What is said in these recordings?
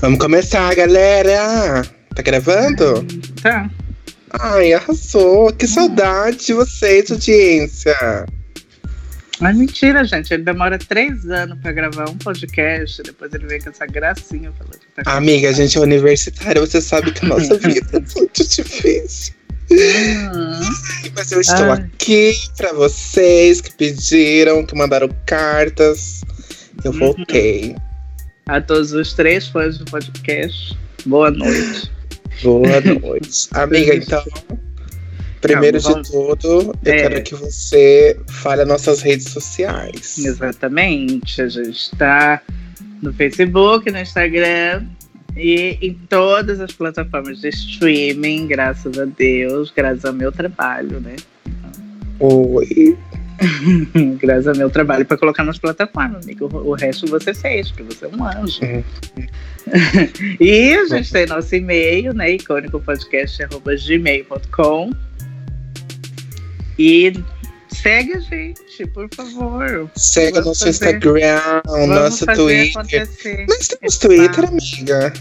Vamos começar, galera! Tá gravando? Tá. Ai, arrasou! Que saudade de vocês, audiência! Mas mentira, gente. Ele demora três anos pra gravar um podcast. Depois ele vem com essa gracinha falando que tá Amiga, a gente é universitária, você sabe que a nossa vida é muito difícil. Uhum. Mas eu estou Ai. aqui pra vocês que pediram, que mandaram cartas. Eu Uhum. A todos os três fãs do podcast, boa noite. Boa noite. Amiga, então, primeiro Calma, de tudo, eu É. quero que você fale as nossas redes sociais. Exatamente. A gente está no Facebook, no Instagram e em todas as plataformas de streaming, graças a Deus, graças ao meu trabalho, né? Oi. graças ao meu trabalho para colocar nas plataformas, amigo. O resto você fez, porque você é um anjo. Uhum. e a gente tem nosso e-mail, né? icônicopodcast.gmail.com E segue a gente, por favor. Segue o Vamos nosso fazer- Instagram, o Vamos nosso Twitter. acontecer. Nós temos. Twitter, amiga.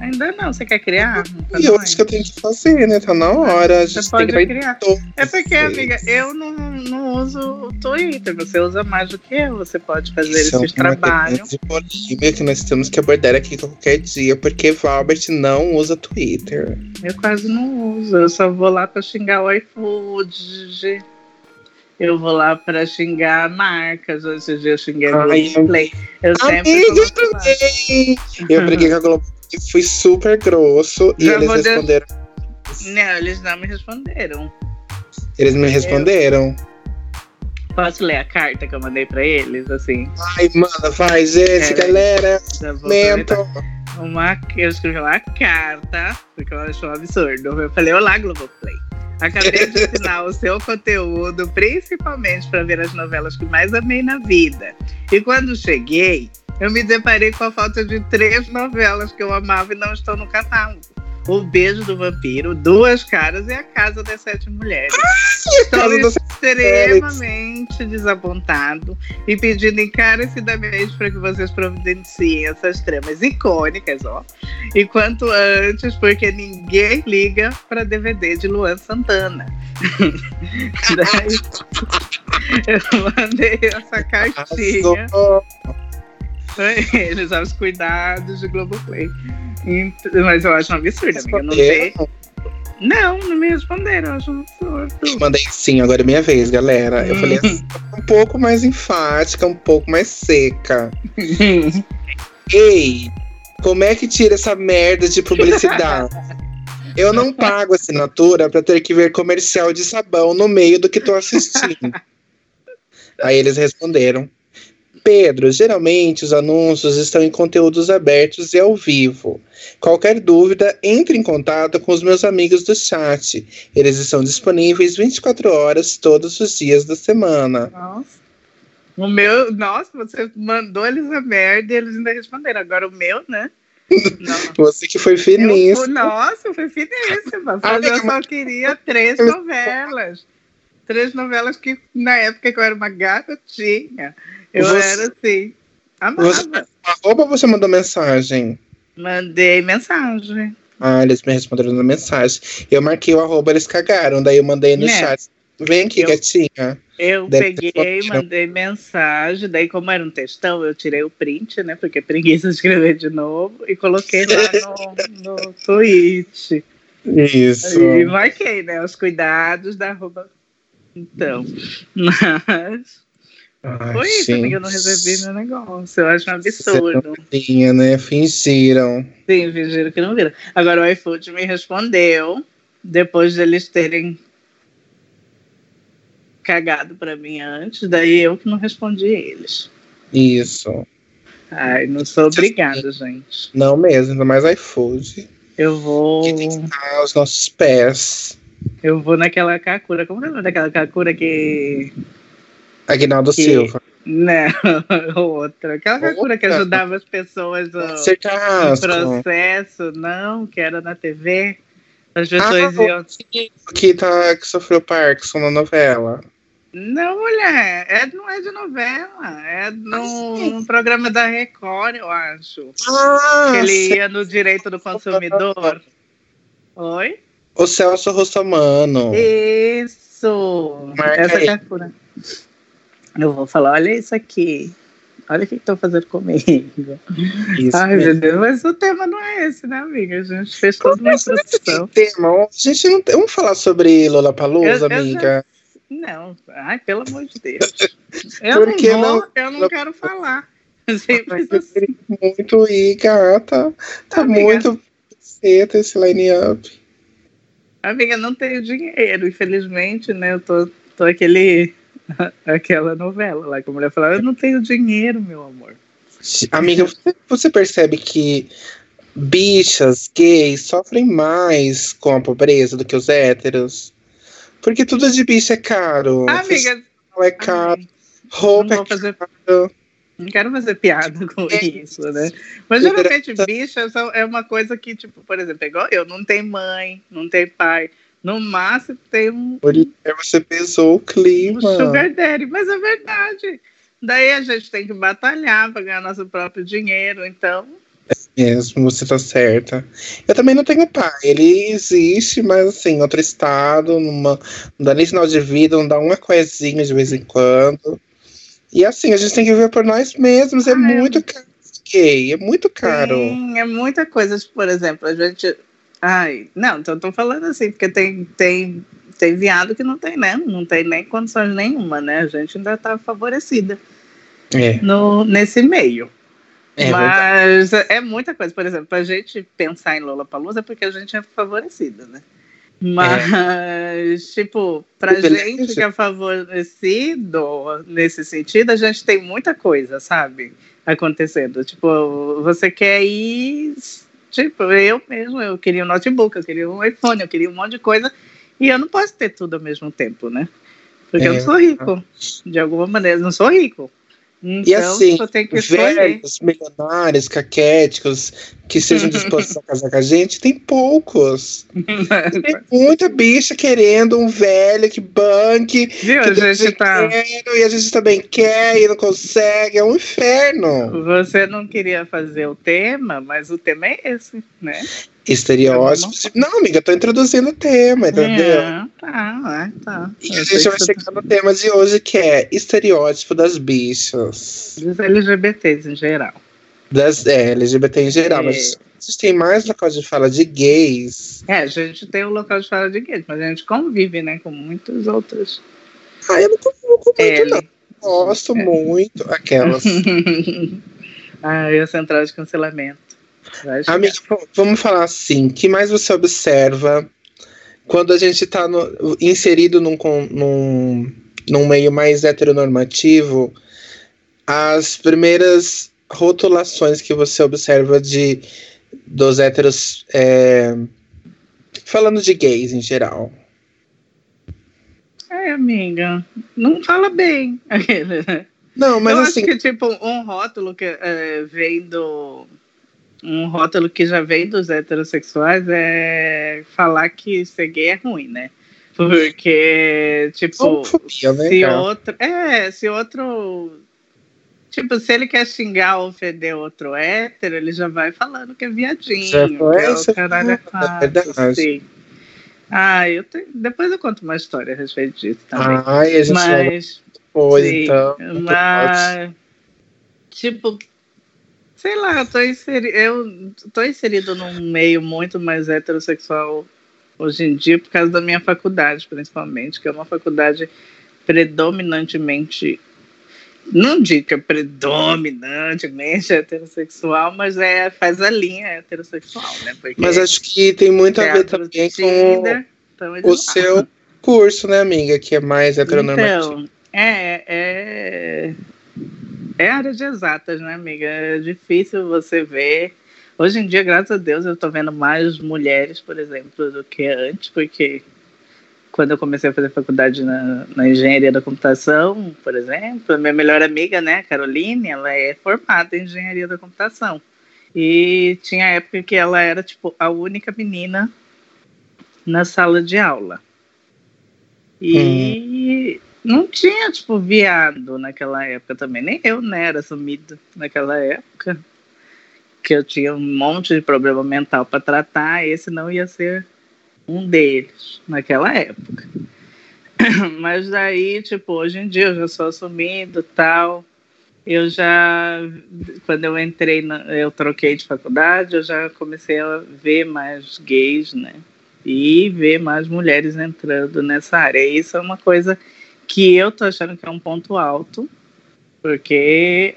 Ainda não, você quer criar? Pra E eu acho que eu tenho que fazer, né? Tá na hora. A Você gente tem pode que criar. É porque, amiga, eu não, não uso o Twitter. Você usa mais do que eu. Você pode fazer Isso é esses uma trabalhos. grande polêmica que nós temos que abordar aqui qualquer dia, porque Valbert não usa Twitter. Eu quase não uso. Eu só vou lá pra xingar o iFood. Eu vou lá pra xingar marcas. Hoje dia eu xinguei Ai, Globoplay. Eu sempre Amiga, eu. Eu briguei com a Globo fui super grosso. E eles de- responderam. Não, eles não me responderam. Eles me responderam. Posso ler a carta que eu mandei pra eles? Assim, Ai, manda, gente, Pera aí. galera. aproveitar. Uma, eu escrevi uma carta, porque eu achei um absurdo. Eu falei, olá, Globoplay. Acabei de assinar o seu conteúdo, principalmente para ver as novelas que mais amei na vida. E quando cheguei, eu me deparei com a falta de três novelas que eu amava e não estão no catálogo. O Beijo do Vampiro, Duas Caras e A Casa das Sete Mulheres. Estou extremamente desapontado e pedindo encarecidamente para que vocês providenciem essas tramas icônicas, ó. E quanto antes, porque ninguém liga para DVD de Luan Santana. Daí, eu mandei essa cartinha Eles, aos cuidados de Globoplay. Mas eu acho um absurdo, amiga. Não, não, não me responderam, eu acho um absurdo. Mandei sim, agora é minha vez, galera. Eu falei assim, um pouco mais enfática, um pouco mais seca. Ei, como é que tira essa merda de publicidade? Eu não pago assinatura pra ter que ver comercial de sabão no meio do que tô assistindo. Aí eles responderam: Pedro, geralmente os anúncios estão em conteúdos abertos e ao vivo. Qualquer dúvida, entre em contato com os meus amigos do chat. Eles estão disponíveis 24 horas todos os dias da semana. Nossa. O meu, nossa, você mandou eles a merda e eles ainda responderam. Agora o meu, né? Não. Você que foi finíssimo. fui, nossa, foi finíssima. Mas Amiga, eu só queria três novelas. Três novelas que na época que eu era uma garotinha, eu Você- era assim. Amava. Você- Arroba você mandou mensagem? Mandei mensagem. Ah, eles me responderam na mensagem. Eu marquei o arroba, eles cagaram. Daí eu mandei no Né? chat. Vem aqui, Eu- gatinha. Eu Deve peguei, mandei mensagem, daí como era um textão, eu tirei o print, né? Porque é preguiça de escrever de novo, e coloquei lá no, no tweet. Isso. E marquei, né? Os cuidados da arroba. Então, mas Ai, foi isso, amiga, eu não recebi meu negócio. Eu acho um absurdo. Tinha, né? Fingiram. Sim, fingiram que não viram. Agora o iFood me respondeu, depois de eles terem cagado pra mim antes, daí eu que não respondi eles. Isso. Ai, não sou obrigada, gente. Não mesmo, ainda mais iFood. Eu vou. Que tem que estar aos nossos pés. Eu vou naquela Kakura. Como é o nome daquela Kakura que. Aguinaldo Que- Silva. Não, outra. Aquela Kakura que ajudava as pessoas no, no processo, não, que era na TV. As pessoas Ah, iam. Que, tá, que sofreu Parkinson na novela. Não, mulher, é, não é de novela, é num programa da Record, eu acho. Ah, que ele ia no direito do consumidor. Oi? O Celso Russomano. Isso! Marca Essa aí. é. Eu vou falar, olha isso aqui. Olha o que estão fazendo comigo. Isso Ai, mesmo. meu Deus, mas o tema não é esse, né, amiga? A gente fez toda uma introdução. Tema, a gente não tem- Vamos falar sobre Lollapalooza, Eu- eu já- amiga? Não, ai, pelo amor de Deus. Eu Por não vou, não? eu não quero falar. Simples assim. muito ir, gata. Tá Amiga. muito cedo esse line-up. Amiga, não tenho dinheiro, infelizmente, né? Eu tô, tô aquele, aquela novela lá que a mulher falava, eu não tenho dinheiro, meu amor. Amiga, você, você percebe que bichas gays sofrem mais com a pobreza do que os héteros? Porque tudo de bicha é caro. Amiga, é caro, roupa não é fazer, caro. não quero fazer piada com É. isso, né? Mas geralmente bicha são- é uma coisa que, tipo, por exemplo, é igual eu, não tem mãe, não tem pai. No máximo tem um, você pesou o um clima. sugar daddy, mas é verdade. Daí a gente tem que batalhar para ganhar nosso próprio dinheiro, então Mesmo, você tá certa. Eu também não tenho pai. Ele existe, mas assim, em outro estado, numa, não dá nem sinal de vida, não dá uma coisinha de vez em quando. E assim, a gente tem que viver por nós mesmos. É Ah, é. muito caro, gay. É muito caro. Sim, é muita coisa. Por exemplo, a gente. Ai, não, então tô falando assim, porque tem, tem, tem viado que não tem, né? Não tem nem condições nenhuma, né? A gente ainda tá favorecida É, no, nesse meio. é verdade. Mas é muita coisa. Por exemplo, pra gente pensar em Lollapalooza é porque a gente é favorecida, né? Mas, tipo, pra Privilégio. gente que é favorecido nesse sentido, a gente tem muita coisa, sabe? Acontecendo. Tipo, você quer ir. Tipo, eu mesmo, eu queria um notebook, eu queria um iPhone, eu queria um monte de coisa. E eu não posso ter tudo ao mesmo tempo, né? Porque eu É. não sou rico. De alguma maneira, eu não sou rico. Então, assim, que escolher. Velhos, milionários, caquéticos, que sejam dispostos a casar com a gente, tem poucos. Tem muita bicha querendo um velho que banque, Viu? que A gente tá. e a gente também quer e não consegue. É um inferno. Você não queria fazer o tema, mas o tema é esse, né? Estereótipos. Não, amiga, eu tô introduzindo o tema, entendeu? É, tá, é, tá. E Eu a gente vai chegar no tema de hoje, que é estereótipo das bichas. Dos LGBTs em geral. Das é, LGBT em geral. É. Mas a gente tem mais local de fala de gays. É, a gente tem o local de fala de gays, mas a gente convive, né, com muitos outros. Ah, eu não convivo com muito, L. não. Gosto É. muito. Aquelas. ah, e a central de cancelamento. Amiga, vamos falar assim. O que mais você observa quando a gente tá no- inserido num, num, num meio mais heteronormativo? As primeiras rotulações que você observa de dos héteros. é, falando de gays em geral. É, amiga, não fala bem. Não, mas eu assim. acho que, tipo, um rótulo que é, vem do. Um rótulo que já vem dos heterossexuais é falar que ser gay é ruim, né? Porque, tipo, né, se cara? outro. É, se outro. Tipo, se ele quer xingar ou ofender outro hétero, ele já vai falando que é viadinho. Já foi, que é o é caralho é sim. Ah, eu tenho... depois eu conto uma história a respeito disso também. Ai, a gente Mas. depois, Sim, então. Mas, tipo, sei lá, eu tô, inseri eu tô inserido num meio muito mais heterossexual hoje em dia por causa da minha faculdade, principalmente, que é uma faculdade predominantemente. Não digo que é predominantemente heterossexual, mas é, faz a linha heterossexual, né? Porque Mas acho que tem muito a ver também com Tinder, então eles o seu curso, né, amiga? Que é mais heteronormativo. Então, é, é, é área de exatas, né, amiga? É difícil você ver. Hoje em dia, graças a Deus, eu tô vendo mais mulheres, por exemplo, do que antes, porque quando eu comecei a fazer faculdade na, na engenharia da computação, por exemplo, minha melhor amiga, né, Caroline, ela é formada em engenharia da computação. E tinha época que ela era, tipo, a única menina na sala de aula. E não tinha, tipo, viado naquela época também. Nem eu, né, era sumido naquela época. Que eu tinha um monte de problema mental para tratar, esse não ia ser um deles naquela época. Mas daí, tipo, hoje em dia eu já sou assumido tal. Eu já, quando eu entrei, na, eu troquei de faculdade, eu já comecei a ver mais gays, né? E ver mais mulheres entrando nessa área. E isso é uma coisa que eu tô achando que é um ponto alto, porque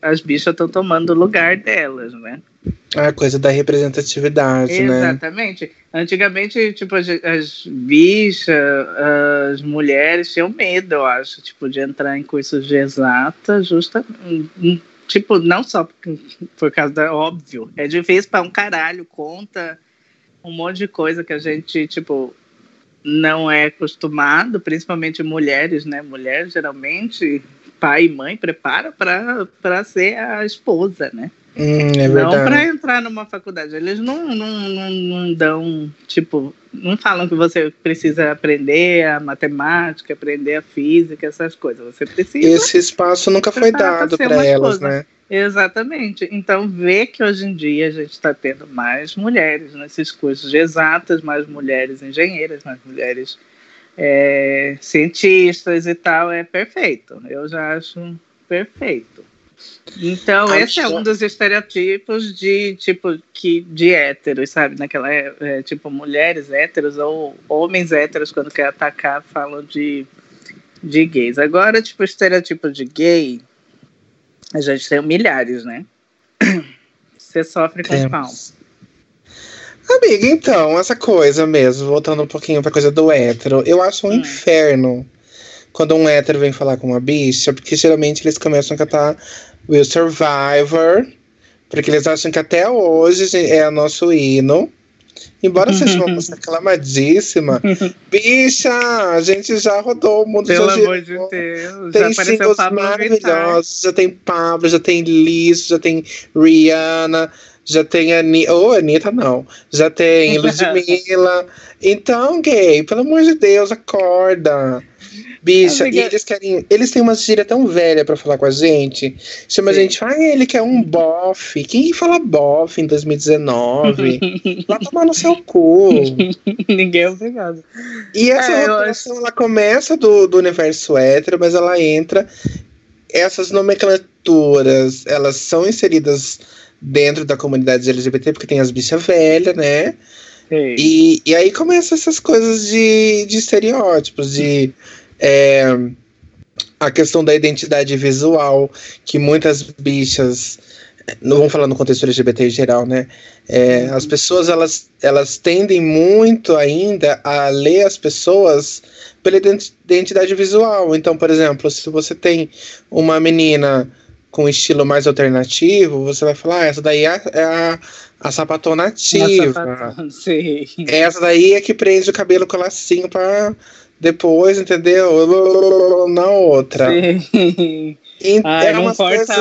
as bichas estão tomando o lugar delas, né? A coisa da representatividade, Exatamente. né? Exatamente. Antigamente, tipo, as, as bichas, as mulheres tinham medo, eu acho, tipo, de entrar em cursos de exata, justa, tipo, não só por, por causa da óbvio, é difícil para um caralho, conta um monte de coisa que a gente, tipo, não é acostumado, principalmente mulheres, né? Mulheres geralmente pai e mãe prepara para ser a esposa, né? Hum, é não para entrar numa faculdade. Eles não, não, não, não, dão, tipo, não falam que você precisa aprender a matemática, aprender a física, essas coisas. Você precisa. Esse espaço nunca foi dado para elas, esposa. né? Exatamente. Então, vê que hoje em dia a gente está tendo mais mulheres nesses cursos de exatas, mais mulheres engenheiras, mais mulheres é, cientistas e tal, é perfeito. Eu já acho perfeito. Então, Acho... esse é um dos estereotipos de tipo que de héteros, sabe? Naquela é, é, tipo mulheres héteros ou homens héteros quando quer atacar falam de de gays. Agora, tipo, estereotipo de gay, a gente tem milhares, né? Você sofre com Temos. pau. Amiga, então, essa coisa mesmo, voltando um pouquinho pra coisa do hétero, eu acho um hum. inferno quando um hétero vem falar com uma bicha, porque geralmente eles começam a cantar Will Survivor, porque eles acham que até hoje é o nosso hino. Embora seja uma música aclamadíssima, bicha, a gente já rodou o mundo Pelo amor de Deus. Tem singles maravilhosos, já tem Pablo, já tem Liz, já tem Rihanna, já tem Anitta, oh, Anitta não, já tem Ludmilla. então, gay, pelo amor de Deus, acorda. Bicha, Amiga... eles querem. Eles têm uma gíria tão velha pra falar com a gente. Chama Sim. a gente, ah, ele quer um bofe. Quem fala bofe em 2019? Vai tomar no seu cu. Ninguém é obrigado. E essa é, acho... ela começa do, do universo hétero, mas ela entra. Essas nomenclaturas, elas são inseridas dentro da comunidade LGBT, porque tem as bichas velhas, né? E, e aí começam essas coisas de, de estereótipos, de é, a questão da identidade visual, que muitas bichas, não vamos falar no contexto LGBT em geral, né? É, as pessoas elas, elas tendem muito ainda a ler as pessoas pela identidade visual. Então, por exemplo, se você tem uma menina com estilo mais alternativo, você vai falar, ah, essa daí é a, é a, a sapatona ativa. A sapatona. Essa daí é que prende o cabelo com lacinho depois, entendeu? Na outra. Sim. Ai, não corta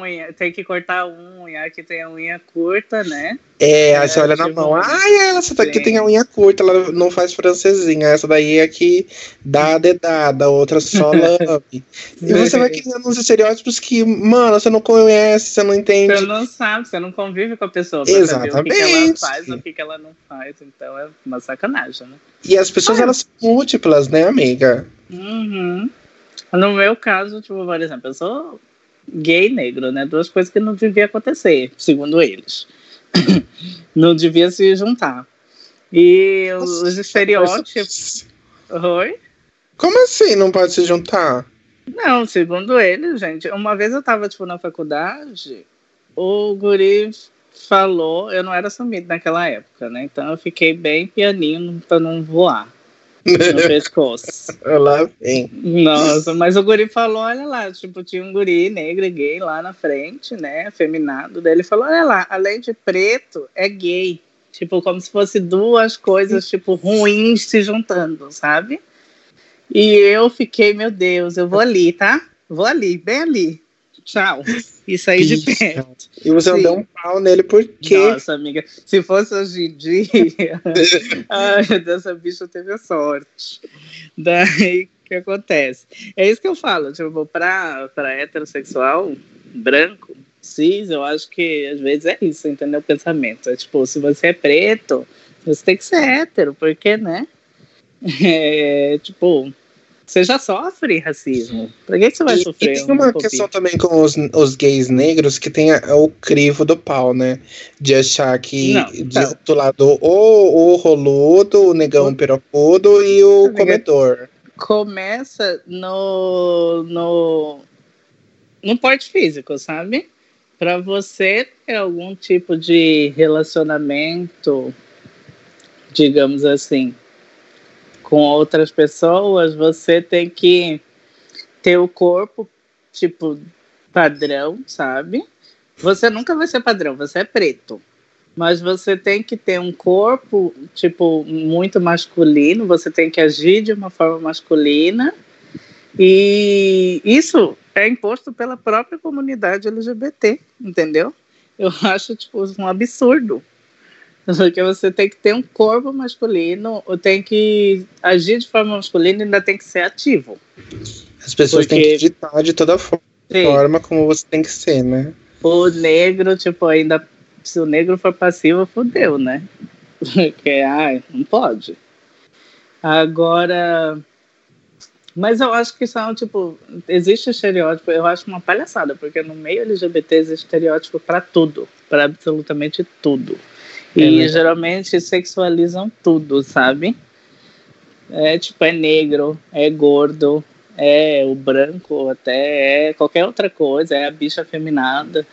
unha, que... tem que cortar a unha, que tem a unha curta, né? É, é você olha tipo... na mão, ai, essa daqui tem a unha curta, ela não faz francesinha, essa daí é que dá a dedada, a outra só lame. e você vai criando uns estereótipos que, mano, você não conhece, você não entende. Você não sabe, você não convive com a pessoa Exatamente. o que, que ela faz, o que, que ela não faz, então é uma sacanagem, né? E as pessoas, ah, elas são múltiplas, né, amiga? Uhum. No meu caso, tipo, por exemplo, eu sou gay negro, né? Duas coisas que não devia acontecer, segundo eles. não devia se juntar. E os estereótipos. Oi? Como assim não pode se juntar? Não, segundo eles, gente. Uma vez eu tava, tipo, na faculdade, o guri falou, eu não era sumido naquela época, né? Então eu fiquei bem pianinho pra não voar no pescoço. Lá vem. Nossa, mas o guri falou, olha lá, tipo, tinha um guri negro e gay lá na frente, né, afeminado, daí ele falou, olha lá, além de preto, é gay. Tipo, como se fosse duas coisas, tipo, ruins se juntando, sabe? E eu fiquei, meu Deus, eu vou ali, tá? Vou ali, bem ali. Tchau. E saí de perto. E você Sim. não deu um pau nele por quê? Nossa, amiga, se fosse hoje em dia. ai, essa bicha teve a sorte. Daí, que acontece? É isso que eu falo, tipo, pra, pra heterossexual, branco, cis, eu acho que às vezes é isso, entendeu? O pensamento. É tipo, se você é preto, você tem que ser hétero, porque, né? É, tipo, você já sofre racismo. Pra que, você vai e, sofrer? E tem uma questão também com os, os gays negros que tem a, o crivo do pau, né? De achar que Não, então. do lado o, o roludo, o negão o... pirocudo e o comedor. Começa no, no, no porte físico, sabe? Para você ter algum tipo de relacionamento, digamos assim, com outras pessoas, você tem que ter o corpo, tipo, padrão, sabe? Você nunca vai ser padrão, você é preto. Mas você tem que ter um corpo, tipo, muito masculino, você tem que agir de uma forma masculina. E isso é imposto pela própria comunidade LGBT, entendeu? Eu acho, tipo, um absurdo. Porque você tem que ter um corpo masculino, ou tem que agir de forma masculina e ainda tem que ser ativo. As pessoas Porque... têm que ditar de toda forma Sim. como você tem que ser, né? O negro, tipo, ainda. Se o negro for passivo, fodeu, né? Porque, ai, não pode. Agora. Mas eu acho que são, tipo, existe estereótipo, eu acho uma palhaçada, porque no meio LGBT existe estereótipo para tudo, para absolutamente tudo. E é geralmente sexualizam tudo, sabe? É tipo, é negro, é gordo, é o branco, até é qualquer outra coisa, é a bicha afeminada,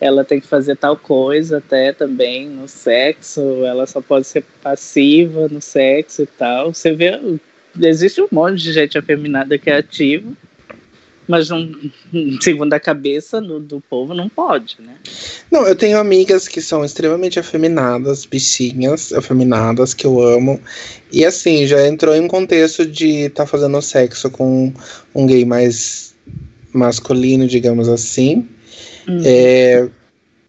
ela tem que fazer tal coisa até também no sexo, ela só pode ser passiva no sexo e tal. Você vê, existe um monte de gente afeminada que é ativa mas não, segundo a cabeça no, do povo não pode, né? Não, eu tenho amigas que são extremamente afeminadas, bichinhas afeminadas, que eu amo. E assim, já entrou em um contexto de estar tá fazendo sexo com um gay mais masculino, digamos assim. Uhum. É,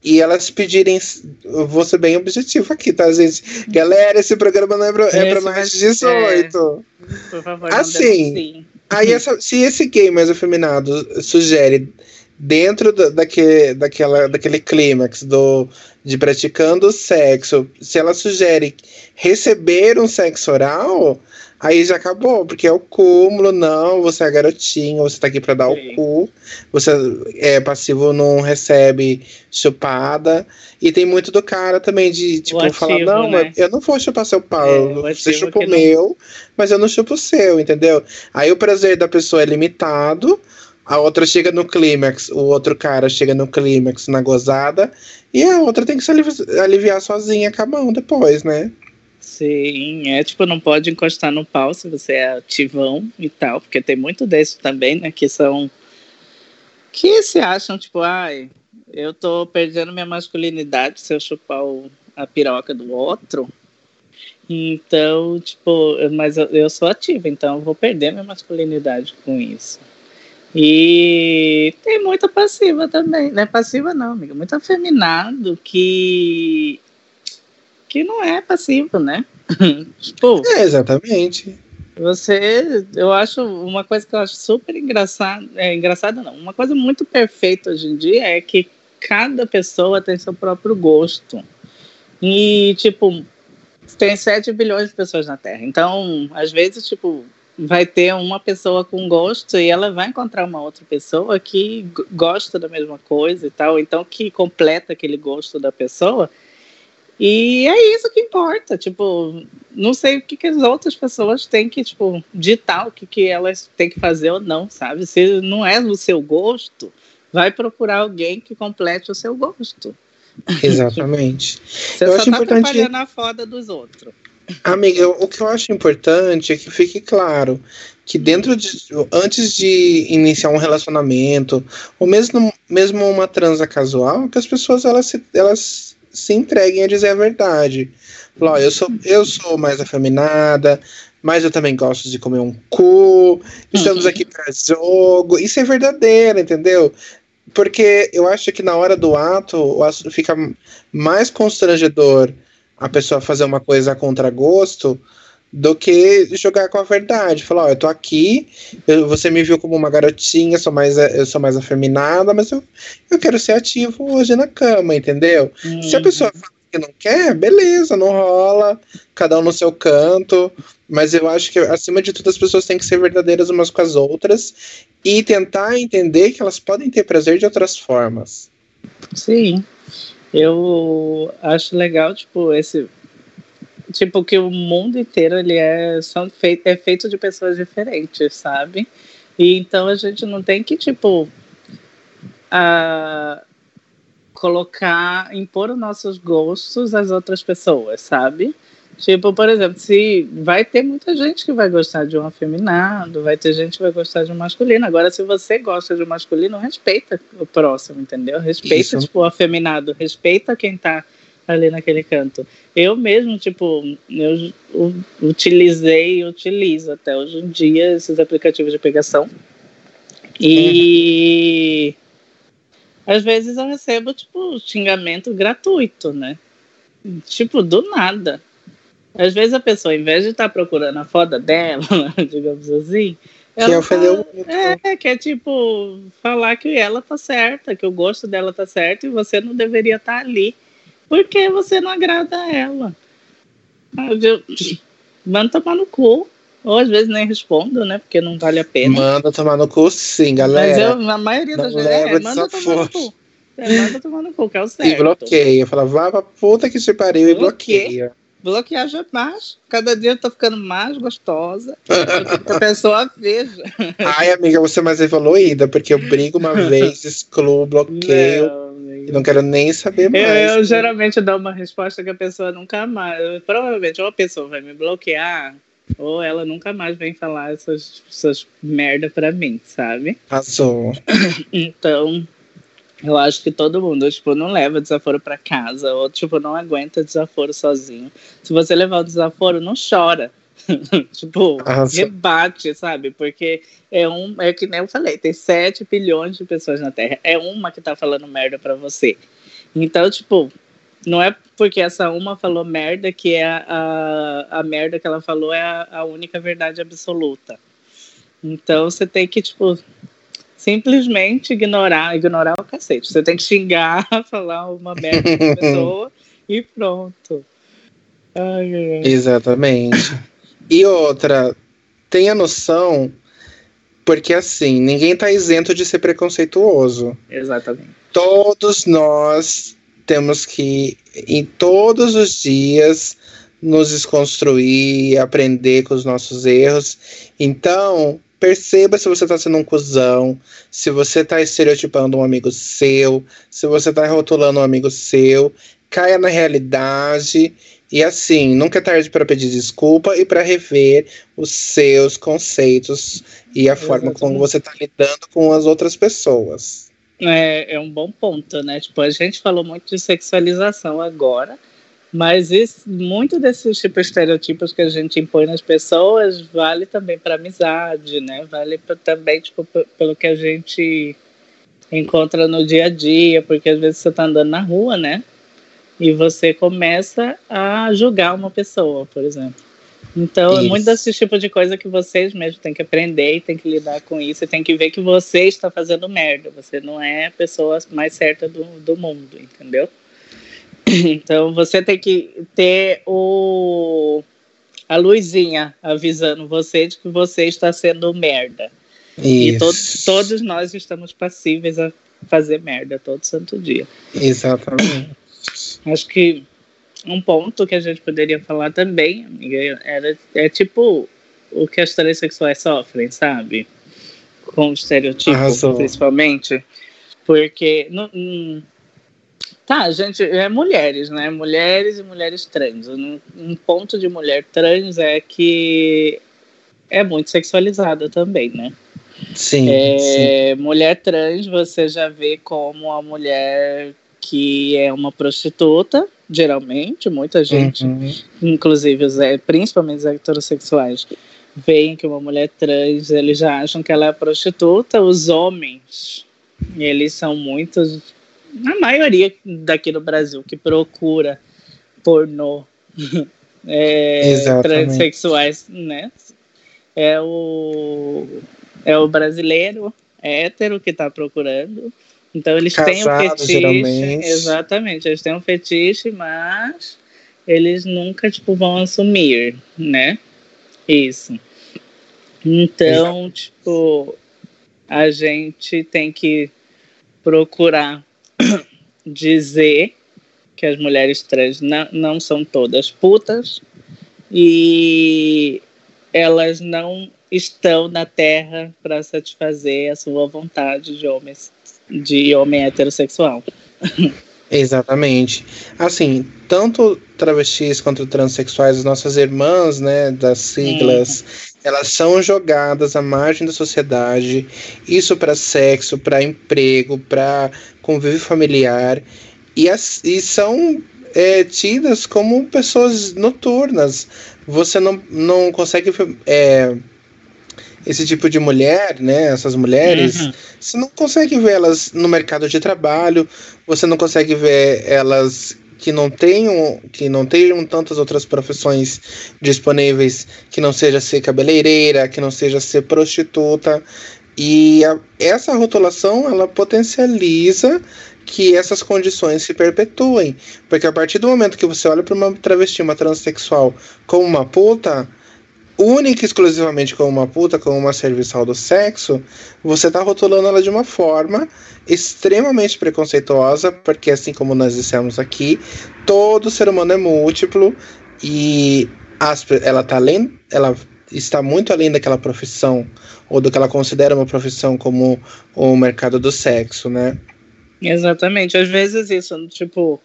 e elas pedirem. Eu vou ser bem objetivo aqui, tá, gente? Galera, esse programa não é pra, é pra mais de 18. É, por favor, assim, Aí, essa, se esse gay mais afeminado sugere dentro da, daquele, daquela, daquele clímax do, de praticando sexo, se ela sugere receber um sexo oral, aí já acabou, porque é o cúmulo, não, você é garotinho, você tá aqui pra dar Sim. o cu, você é passivo, não recebe chupada, e tem muito do cara também de, tipo, ativo, falar, não, né? eu não vou chupar seu pau, é, você chupa o meu, não... mas eu não chupo o seu, entendeu? Aí o prazer da pessoa é limitado, a outra chega no clímax, o outro cara chega no clímax na gozada, e a outra tem que se aliviar sozinha com a mão depois, né? Sim, é tipo, não pode encostar no pau se você é ativão e tal, porque tem muito desses também, né, que são. que se acham, tipo, ai, eu tô perdendo minha masculinidade se eu chupar o, a piroca do outro. Então, tipo, mas eu, eu sou ativa, então eu vou perder minha masculinidade com isso. E tem muita passiva também. Não é passiva, não, amiga. Muito afeminado que. Que não é passivo, né? tipo, é, exatamente. Você. Eu acho. Uma coisa que eu acho super engraçada. É, engraçada, não. Uma coisa muito perfeita hoje em dia é que cada pessoa tem seu próprio gosto. E, tipo, tem 7 bilhões de pessoas na Terra. Então, às vezes, tipo, vai ter uma pessoa com gosto e ela vai encontrar uma outra pessoa que gosta da mesma coisa e tal, então que completa aquele gosto da pessoa. E é isso que importa, tipo, não sei o que, que as outras pessoas têm que, tipo, ditar o que, que elas têm que fazer ou não, sabe? Se não é o seu gosto, vai procurar alguém que complete o seu gosto. Exatamente. Você eu só acho tá importante... trabalhando a foda dos outros. Amiga, o que eu acho importante é que fique claro que dentro de. Antes de iniciar um relacionamento, ou mesmo, mesmo uma transa casual, que as pessoas elas se, elas se entreguem a dizer a verdade. Falar, eu sou, eu sou mais afeminada, mas eu também gosto de comer um cu, estamos uhum. aqui para jogo. Isso é verdadeiro, entendeu? Porque eu acho que na hora do ato fica mais constrangedor a pessoa fazer uma coisa a contragosto do que jogar com a verdade. Falar, ó, eu tô aqui, eu, você me viu como uma garotinha, sou mais, eu sou mais afeminada, mas eu, eu quero ser ativo hoje na cama, entendeu? Uhum. Se a pessoa fala que não quer, beleza, não rola, cada um no seu canto. Mas eu acho que, acima de tudo, as pessoas têm que ser verdadeiras umas com as outras e tentar entender que elas podem ter prazer de outras formas. Sim. Eu acho legal, tipo, esse tipo que o mundo inteiro ele é são feito é feito de pessoas diferentes, sabe? E então a gente não tem que tipo a colocar impor os nossos gostos às outras pessoas, sabe? Tipo, por exemplo, se vai ter muita gente que vai gostar de um afeminado, vai ter gente que vai gostar de um masculino. Agora, se você gosta de um masculino, respeita o próximo, entendeu? Respeita, Isso. tipo, o afeminado, respeita quem tá ali naquele canto. Eu mesmo, tipo, eu utilizei e utilizo até hoje em dia esses aplicativos de pegação. E é. às vezes eu recebo, tipo, xingamento gratuito, né? Tipo, do nada. Às vezes a pessoa, em vez de estar tá procurando a foda dela, digamos assim, ela tá, é, quer tipo falar que ela tá certa, que o gosto dela tá certo e você não deveria estar tá ali porque você não agrada a ela. Manda tomar no cu. Ou às vezes nem respondo, né? Porque não vale a pena. Manda tomar no cu, sim, galera. Mas eu, a maioria das vezes, é, manda tomar no cu. É, manda tomar no cu, que é o certo. E bloqueia. Fala, vá pra puta que se pariu e bloqueia. Bloquear jamais. Cada dia eu tô ficando mais gostosa. a pessoa veja. Ai, amiga, você é mais evoluída, porque eu brigo uma vez, excluo, bloqueio. Não e não quero nem saber mais. Eu, eu geralmente dou uma resposta que a pessoa nunca mais. Provavelmente, ou a pessoa vai me bloquear, ou ela nunca mais vem falar essas, essas merda pra mim, sabe? Passou. Então, eu acho que todo mundo, tipo, não leva desaforo para casa, ou, tipo, não aguenta desaforo sozinho. Se você levar o desaforo, não chora. tipo, Nossa. rebate, sabe? Porque é um, é que nem eu falei, tem 7 bilhões de pessoas na Terra. É uma que tá falando merda para você. Então, tipo, não é porque essa uma falou merda que é a, a, a merda que ela falou é a, a única verdade absoluta. Então você tem que, tipo, simplesmente ignorar, ignorar o cacete. Você tem que xingar, falar uma merda pra pessoa e pronto. Ai, ai. Exatamente. E outra, tenha noção, porque assim, ninguém tá isento de ser preconceituoso. Exatamente. Todos nós temos que, em todos os dias, nos desconstruir, aprender com os nossos erros. Então, perceba se você tá sendo um cuzão, se você tá estereotipando um amigo seu, se você tá rotulando um amigo seu, caia na realidade e assim, nunca é tarde para pedir desculpa e para rever os seus conceitos e a forma como você está lidando com as outras pessoas. É, é um bom ponto, né? Tipo, a gente falou muito de sexualização agora, mas esse, muito desses tipos de estereotipos que a gente impõe nas pessoas vale também para amizade, né? Vale pra, também tipo, pelo que a gente encontra no dia a dia, porque às vezes você está andando na rua, né? E você começa a julgar uma pessoa, por exemplo. Então, isso. é muito desse tipo de coisa que vocês mesmos têm que aprender e têm que lidar com isso e tem que ver que você está fazendo merda. Você não é a pessoa mais certa do, do mundo, entendeu? Então, você tem que ter o, a luzinha avisando você de que você está sendo merda. Isso. E to, todos nós estamos passíveis a fazer merda todo santo dia. Exatamente. Acho que um ponto que a gente poderia falar também, amiga, era, é tipo o que as transexuais sofrem, sabe? Com o estereotipo, Arrasou. principalmente. Porque. Não, hum, tá, gente, é mulheres, né? Mulheres e mulheres trans. Um, um ponto de mulher trans é que é muito sexualizada também, né? Sim, é, sim. Mulher trans, você já vê como a mulher que é uma prostituta, geralmente, muita gente, uhum. inclusive os, principalmente os heterossexuais, veem que uma mulher trans, eles já acham que ela é prostituta. Os homens, eles são muitos, a maioria daqui no Brasil que procura pornô é, transexuais, né? É o, é o brasileiro hétero que está procurando. Então eles têm um Casado, fetiche. geralmente. Exatamente, eles têm um fetiche, mas eles nunca tipo, vão assumir, né? Isso. Então, tipo, a gente tem que procurar dizer que as mulheres trans não, não são todas putas e elas não estão na Terra para satisfazer a sua vontade de homens de homem heterossexual. Exatamente. Assim, tanto travestis quanto transexuais, as nossas irmãs, né, das siglas, elas são jogadas à margem da sociedade. Isso para sexo, para emprego, para convívio familiar. E, as, e são é, tidas como pessoas noturnas. Você não, não consegue. É, esse tipo de mulher, né? Essas mulheres, Uhum. você não consegue ver elas no mercado de trabalho, você não consegue ver elas que não tenham, que não tenham tantas outras profissões disponíveis, que não seja ser cabeleireira, que não seja ser prostituta. E a- essa rotulação, ela potencializa que essas condições se perpetuem. Porque a partir do momento que você olha para uma travesti, uma transexual, como uma puta, única e exclusivamente como uma puta, como uma serviçal do sexo, você tá rotulando ela de uma forma extremamente preconceituosa, porque assim como nós dissemos aqui, todo ser humano é múltiplo e ela tá além, ela está muito além daquela profissão ou do que ela considera uma profissão como o mercado do sexo, né? Exatamente. Às vezes isso, tipo,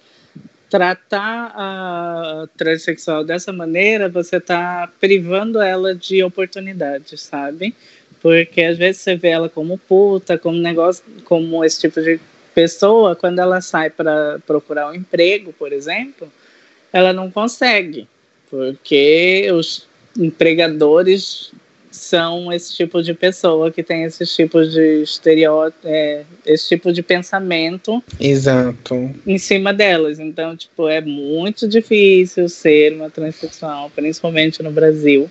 tratar a transexual dessa maneira, você tá privando ela de oportunidades, sabe? Porque às vezes você vê ela como puta, como negócio, como esse tipo de pessoa, quando ela sai para procurar um emprego, por exemplo, ela não consegue, porque os empregadores são esse tipo de pessoa que tem esses tipos de estereótipo, é, esse tipo de pensamento Exato. em cima delas. Então, tipo, é muito difícil ser uma transexual, principalmente no Brasil.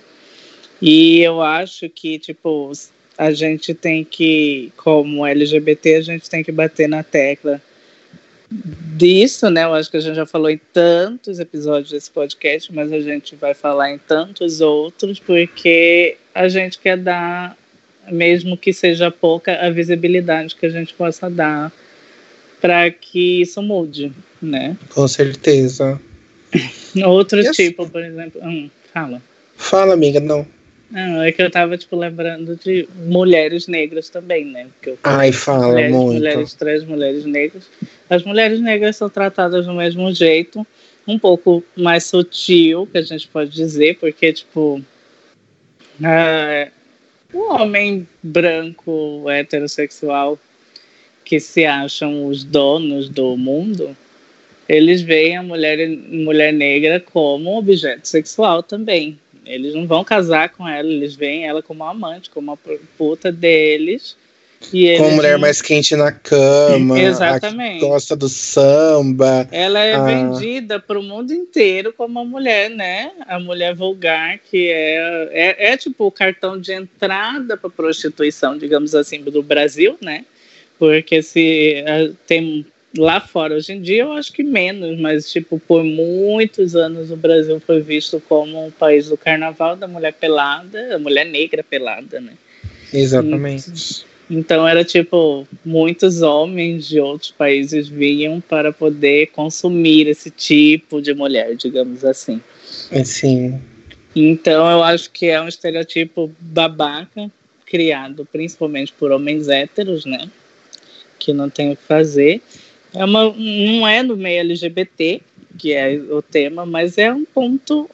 E eu acho que, tipo, a gente tem que, como LGBT, a gente tem que bater na tecla disso, né? Eu acho que a gente já falou em tantos episódios desse podcast, mas a gente vai falar em tantos outros, porque a gente quer dar, mesmo que seja pouca, a visibilidade que a gente possa dar para que isso mude, né? Com certeza. Outro assim- tipo, por exemplo, hum, fala. Fala, amiga, não. Não, é que eu tava, tipo, lembrando de mulheres negras também, né? Porque eu Ai, fala mulheres, muito. mulheres trans, mulheres negras. As mulheres negras são tratadas do mesmo jeito, um pouco mais sutil, que a gente pode dizer, porque, tipo, ah, o homem branco, heterossexual, que se acham os donos do mundo, eles veem a mulher, mulher negra como objeto sexual também. Eles não vão casar com ela, eles veem ela como amante, como uma puta deles. E Com a mulher mais quente na cama, a Exatamente. gosta do samba. Ela é Ah. vendida para o mundo inteiro como uma mulher, né? A mulher vulgar, que é, é, é tipo o cartão de entrada para prostituição, digamos assim, do Brasil, né? Porque se ah, tem lá fora hoje em dia, eu acho que menos, mas tipo, por muitos anos o Brasil foi visto como um país do carnaval da mulher pelada, a mulher negra pelada, né? Exatamente. Então era tipo, muitos homens de outros países vinham para poder consumir esse tipo de mulher, digamos assim. Assim, Então eu acho que é um estereotipo babaca, criado principalmente por homens héteros, né? Que não tem o que fazer. É uma, não é no meio LGBT, que é o tema, mas é um ponto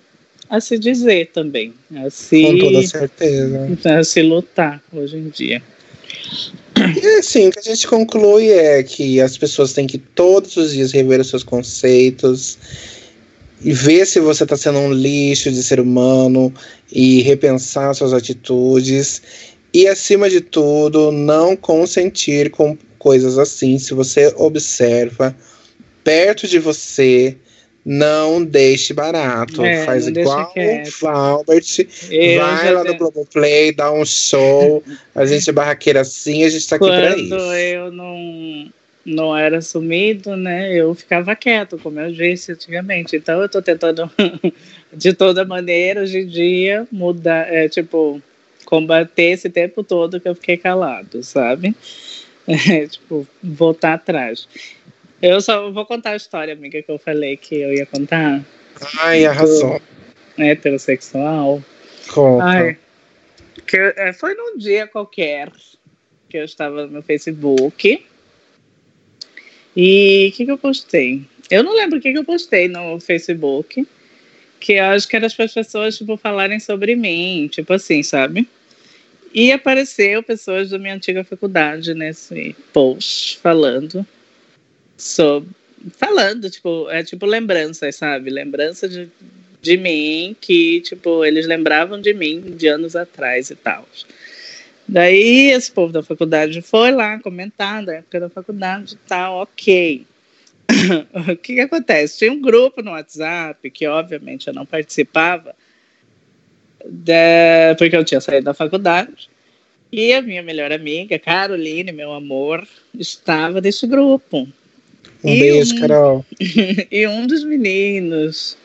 a se dizer também. A se, com toda certeza. a se lutar hoje em dia. E assim, o que a gente conclui é que as pessoas têm que todos os dias rever os seus conceitos e ver se você está sendo um lixo de ser humano e repensar suas atitudes. E acima de tudo, não consentir com coisas assim. Se você observa perto de você, Não deixe barato. É, Faz igual o Valbert. Eu vai lá no de- Globoplay, dá um show. A gente é barraqueira assim, a gente tá aqui pra Quando isso. eu não, não era sumido, né? Eu ficava quieto, como eu disse antigamente. Então eu tô tentando, de toda maneira, hoje em dia, mudar, é, tipo, combater esse tempo todo que eu fiquei calado, sabe? É, tipo, voltar atrás. Eu só vou contar a história, amiga, que eu falei que eu ia contar. Ai, arrasou. Heterossexual. Conta. Ai, que, é, foi num dia qualquer que eu estava no Facebook. E o que, que eu postei? Eu não lembro o que, que eu postei no Facebook. Que eu acho que era para as pessoas tipo, falarem sobre mim, tipo assim, sabe? E apareceu pessoas da minha antiga faculdade nesse post falando sobre. Falando, tipo, é tipo lembranças, sabe? Lembrança de, de mim, que, tipo, eles lembravam de mim de anos atrás e tal. Daí esse povo da faculdade foi lá comentar da época da faculdade e tal, ok. o que, que acontece? Tinha um grupo no WhatsApp que, obviamente, eu não participava, da- porque eu tinha saído da faculdade. E a minha melhor amiga, Caroline, meu amor, estava nesse grupo. Um e beijo, um- Carol. e um dos meninos,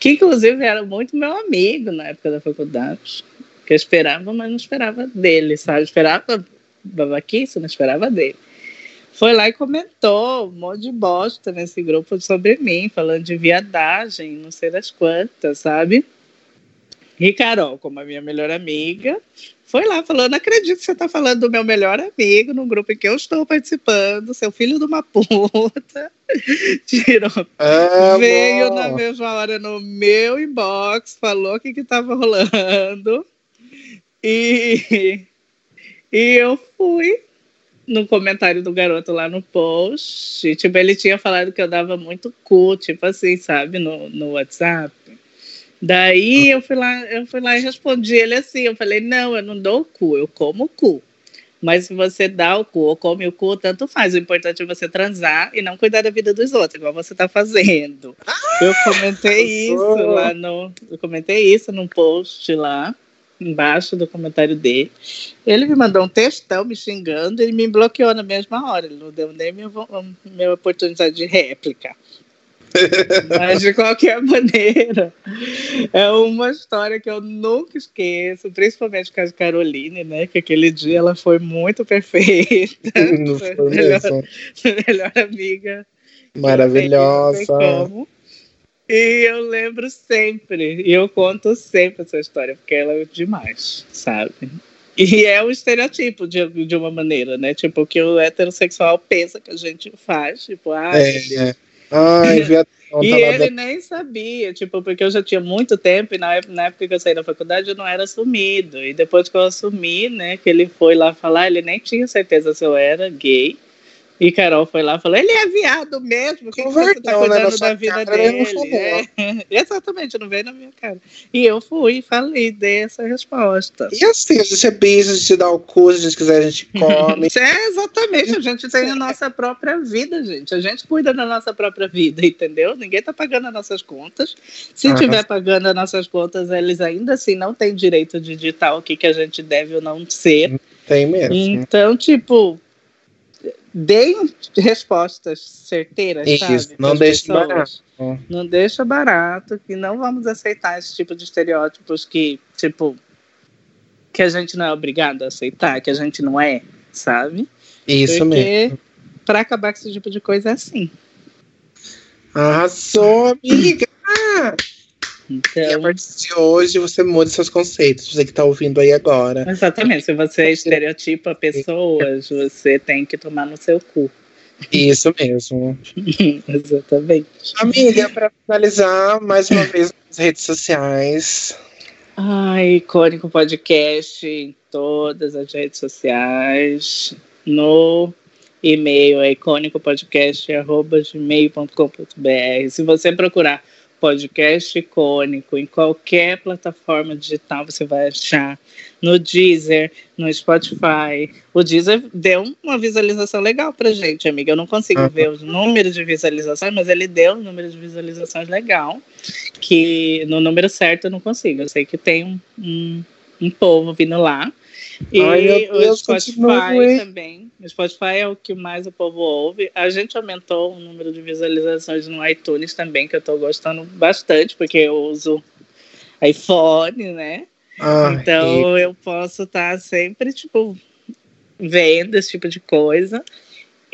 que inclusive era muito meu amigo na época da faculdade, que eu esperava, mas não esperava dele, sabe? Esperava babaquice, não esperava dele. Foi lá e comentou um monte de bosta nesse grupo sobre mim, falando de viadagem, não sei das quantas, sabe? E Carol, como a minha melhor amiga, foi lá falando: acredito que você está falando do meu melhor amigo no grupo em que eu estou participando, seu filho de uma puta. Tirou Amo. Veio na mesma hora no meu inbox, falou o que que tava rolando. E, e eu fui no comentário do garoto lá no post. e, Tipo, ele tinha falado que eu dava muito cu, tipo assim, sabe, no, no WhatsApp. Daí eu fui lá, eu fui lá e respondi ele assim, eu falei, não, eu não dou o cu, eu como o cu. Mas se você dá o cu ou come o cu, tanto faz. O importante é você transar e não cuidar da vida dos outros, igual você tá fazendo. Eu comentei isso lá no. Eu comentei isso num post lá, embaixo do comentário dele. Ele me mandou um textão me xingando e me bloqueou na mesma hora. Ele não deu nem minha, minha oportunidade de réplica. Mas de qualquer maneira, é uma história que eu nunca esqueço, principalmente com a Caroline, né? Que aquele dia ela foi muito perfeita. Não Foi melhor, melhor amiga. Maravilhosa. E eu lembro sempre, e eu conto sempre essa história, porque ela é demais, sabe? E é um estereotipo, de, de uma maneira, né? Tipo, que o heterossexual pensa que a gente faz, tipo, ah, É, é. Ai, viadão, E tava ele nem sabia, tipo, porque eu já tinha muito tempo e na época, na época que eu saí da faculdade eu não era assumido. E depois que eu assumi, né, que ele foi lá falar, ele nem tinha certeza se eu era gay. E Carol foi lá e falou: ele é viado mesmo, que, que você tá né, cuidando sua da vida dele? É, exatamente, não veio na minha cara. E eu fui e falei, dei essa resposta. E assim, a gente é bis, a gente dá o cu, se a gente quiser, a gente come. É, exatamente, a gente tem a nossa própria vida, gente. A gente cuida da nossa própria vida, entendeu? Ninguém tá pagando as nossas contas. Se Ah. tiver pagando as nossas contas, eles ainda assim não têm direito de ditar o que, que a gente deve ou não ser. Tem mesmo. Então, tipo, deem respostas certeiras, Isso, sabe? não pessoas. barato. Não deixa barato, que não vamos aceitar esse tipo de estereótipos que, tipo, que a gente não é obrigado a aceitar, que a gente não é, sabe? Isso Porque mesmo. pra acabar com esse tipo de coisa é assim. Arrasou, amiga! E a Então, partir de hoje você muda seus conceitos. Você que tá ouvindo aí agora. exatamente, se você estereotipa pessoas, você tem que tomar no seu cu. Isso mesmo. exatamente. Amiga, pra finalizar, mais uma vez nas redes sociais. Ai, icônico podcast em todas as redes sociais, no e-mail é icônicopodcast.gmail.com.br. Se você procurar podcast icônico. Em qualquer plataforma digital você vai achar. No Deezer, no Spotify. O Deezer deu uma visualização legal pra gente, amiga. Eu não consigo ver os números de visualizações, mas ele deu um número de visualizações legal. Que no número certo eu não consigo. Eu sei que tem um, um, um povo vindo lá. E Ai, o Spotify também. O Spotify é o que mais o povo ouve. A gente aumentou o número de visualizações no iTunes também, que eu estou gostando bastante, porque eu uso iPhone, né? Ai, então e... eu posso estar tá sempre, tipo, vendo esse tipo de coisa.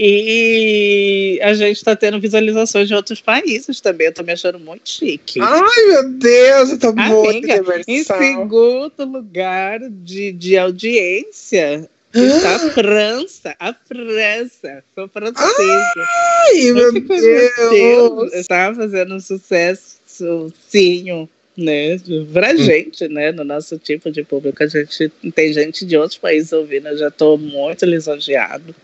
E a gente está tendo visualizações de outros países também. Eu tô me achando muito chique. Ai, meu Deus, eu tô Amiga, muito Em segundo lugar de, de audiência está a França. A França. Sou francesa. Ai, meu Deus. Está fazendo um sucesso, sim, né? Pra hum. gente, né? No nosso tipo de público. A gente tem gente de outros países ouvindo. Eu já estou muito lisonjeado.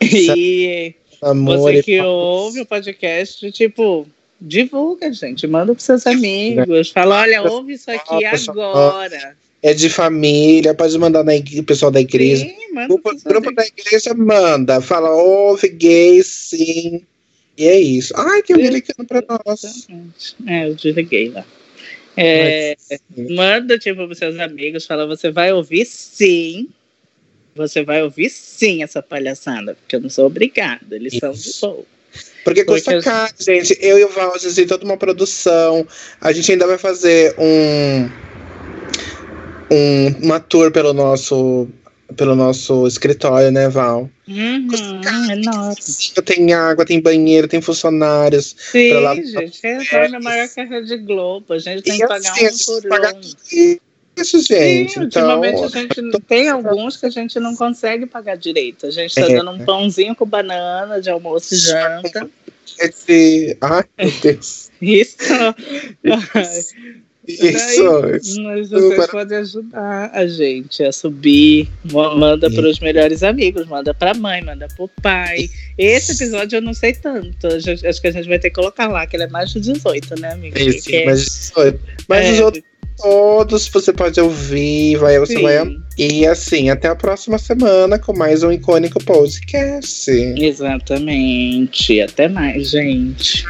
E Amor você que ouve o podcast, tipo, divulga, gente. Manda pros seus amigos. Fala, olha, ouve isso aqui agora. É de família, pode mandar na o pessoal da igreja. Sim, manda o grupo da igreja manda, fala, ouve gay, sim. E é isso. Ai, que americano pra nós. É, eu desliguei lá. É, manda, tipo, pros seus amigos, fala, você vai ouvir sim você vai ouvir sim essa palhaçada, porque eu não sou obrigada, eles Isso. são de boa. Porque custa porque caro, gente. Eu e o Val, a gente tem toda uma produção. A gente ainda vai fazer um, um uma tour pelo nosso pelo nosso escritório, né, Val? Uhum, caro, enorme. Tem água, tem banheiro, tem funcionários. Sim, lá, gente, é a maior carreira de Globo. A gente tem e que pagar assim, um por um isso, gente. Sim, então, ultimamente a gente tem alguns que a gente não consegue pagar direito. A gente está é. dando um pãozinho com banana de almoço e janta. Esse... Ai, meu Deus. Isso. Isso. Daí, mas vocês podem ajudar a gente a subir. Manda para os melhores amigos, manda para a mãe, manda para o pai. Esse episódio eu não sei tanto. Acho que a gente vai ter que colocar lá, que ele é mais de 18, né, amigo? Isso, é mais de 18. Mas é, os outros todos você pode ouvir, vai, você Sim. vai. E assim, até a próxima semana com mais um icônico podcast. Exatamente. Até mais, gente.